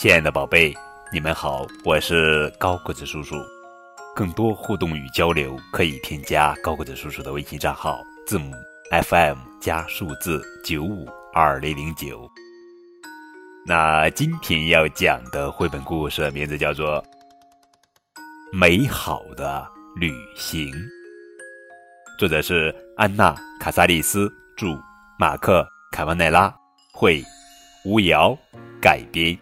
亲爱的宝贝，你们好，我是高个子叔叔。更多互动与交流，可以添加高个子叔叔的微信账号，字母 FM 加数字九五二零零九。那今天要讲的绘本故事名字叫做《美好的旅行》，作者是安娜·卡萨利斯，著，马克·卡瓦奈拉，绘，吴瑶改编。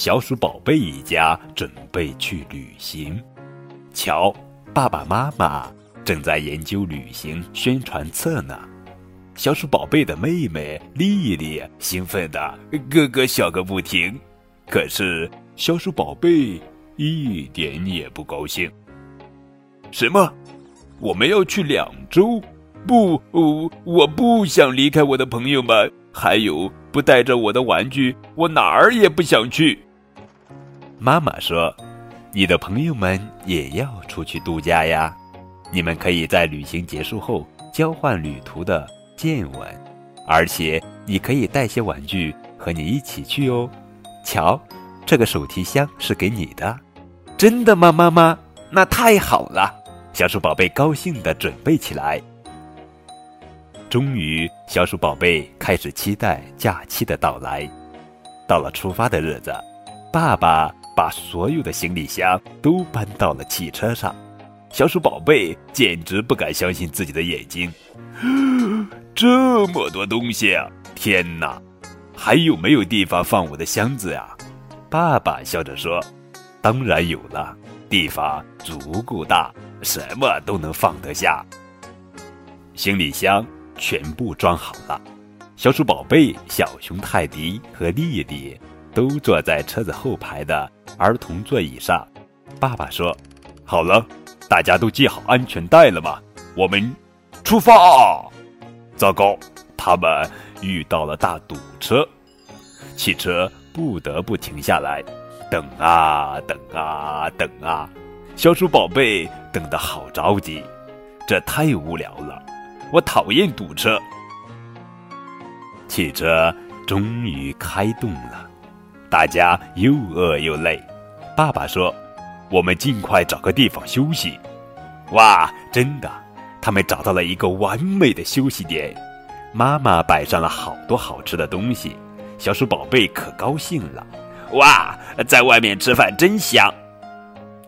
小鼠宝贝一家准备去旅行，瞧，爸爸妈妈正在研究旅行宣传册呢。小鼠宝贝的妹妹丽丽兴奋的咯咯笑个不停，可是小鼠宝贝一点也不高兴。什么？我们要去两周？不，我不想离开我的朋友们。还有，不带着我的玩具，我哪儿也不想去。妈妈说：“你的朋友们也要出去度假呀，你们可以在旅行结束后交换旅途的。”见闻，而且你可以带些玩具和你一起去哦。瞧，这个手提箱是给你的。真的吗，妈妈？那太好了！小鼠宝贝高兴地准备起来。终于，小鼠宝贝开始期待假期的到来。到了出发的日子，爸爸把所有的行李箱都搬到了汽车上。小鼠宝贝简直不敢相信自己的眼睛。这么多东西啊！天哪，还有没有地方放我的箱子呀？爸爸笑着说：“当然有了，地方足够大，什么都能放得下。”行李箱全部装好了，小鼠宝贝、小熊泰迪和丽丽都坐在车子后排的儿童座椅上。爸爸说：“好了，大家都系好安全带了吗？我们出发！”糟糕，他们遇到了大堵车，汽车不得不停下来，等啊等啊等啊，小鼠宝贝等得好着急，这太无聊了，我讨厌堵车。汽车终于开动了，大家又饿又累，爸爸说：“我们尽快找个地方休息。”哇，真的。他们找到了一个完美的休息点，妈妈摆上了好多好吃的东西，小鼠宝贝可高兴了。哇，在外面吃饭真香！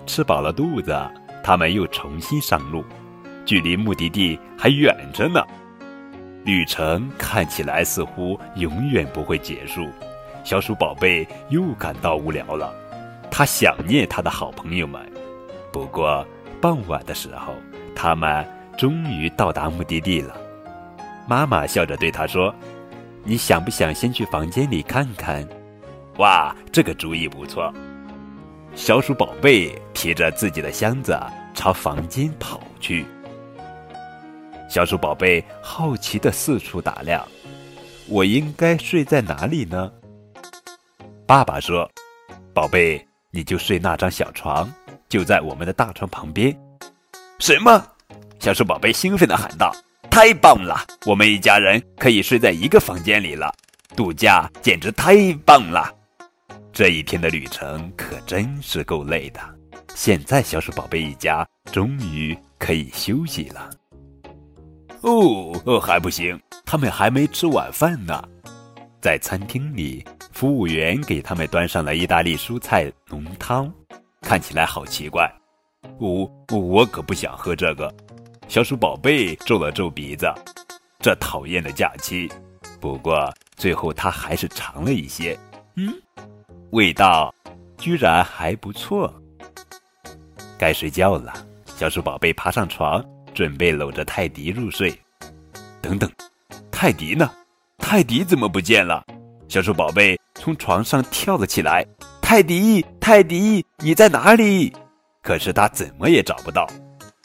吃饱了肚子，他们又重新上路，距离目的地还远着呢。旅程看起来似乎永远不会结束，小鼠宝贝又感到无聊了，他想念他的好朋友们。不过傍晚的时候，他们。终于到达目的地了，妈妈笑着对他说：“你想不想先去房间里看看？”哇，这个主意不错。小鼠宝贝提着自己的箱子朝房间跑去。小鼠宝贝好奇的四处打量：“我应该睡在哪里呢？”爸爸说：“宝贝，你就睡那张小床，就在我们的大床旁边。”什么？小鼠宝贝兴奋地喊道：“太棒了！我们一家人可以睡在一个房间里了，度假简直太棒了！这一天的旅程可真是够累的。现在，小鼠宝贝一家终于可以休息了。哦哦，还不行，他们还没吃晚饭呢。在餐厅里，服务员给他们端上了意大利蔬菜浓汤，看起来好奇怪。我我可不想喝这个。”小鼠宝贝皱了皱鼻子，这讨厌的假期。不过最后他还是尝了一些，嗯，味道居然还不错。该睡觉了，小鼠宝贝爬上床，准备搂着泰迪入睡。等等，泰迪呢？泰迪怎么不见了？小鼠宝贝从床上跳了起来。泰迪，泰迪，你在哪里？可是他怎么也找不到。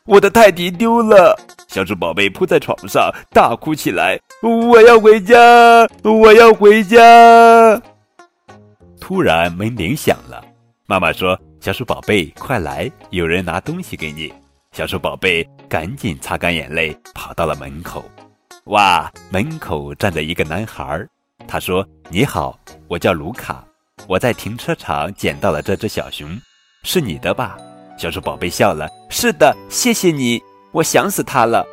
我的泰迪丢了，小猪宝贝扑在床上大哭起来。我要回家，我要回家。突然门铃响了，妈妈说：“小鼠宝贝，快来，有人拿东西给你。”小鼠宝贝赶紧擦干眼泪，跑到了门口。哇，门口站着一个男孩，他说：“你好，我叫卢卡，我在停车场捡到了这只小熊，是你的吧？”小鼠宝贝笑了：“是的，谢谢你，我想死它了。”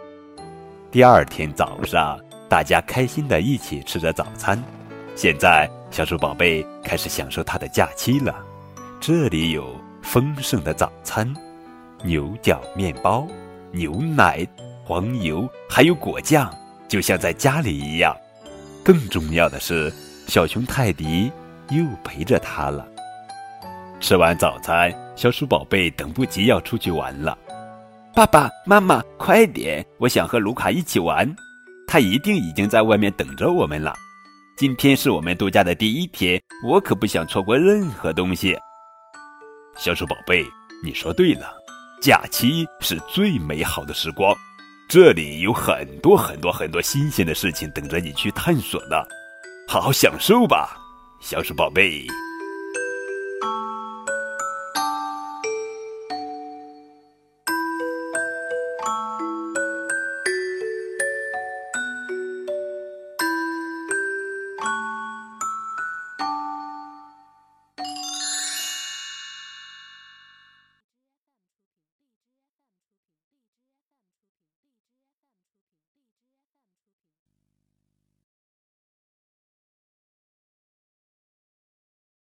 第二天早上，大家开心的一起吃着早餐。现在，小鼠宝贝开始享受它的假期了。这里有丰盛的早餐，牛角面包、牛奶、黄油，还有果酱，就像在家里一样。更重要的是，小熊泰迪又陪着他了。吃完早餐，小鼠宝贝等不及要出去玩了。爸爸妈妈，快点！我想和卢卡一起玩，他一定已经在外面等着我们了。今天是我们度假的第一天，我可不想错过任何东西。小鼠宝贝，你说对了，假期是最美好的时光，这里有很多很多很多新鲜的事情等着你去探索呢，好好享受吧，小鼠宝贝。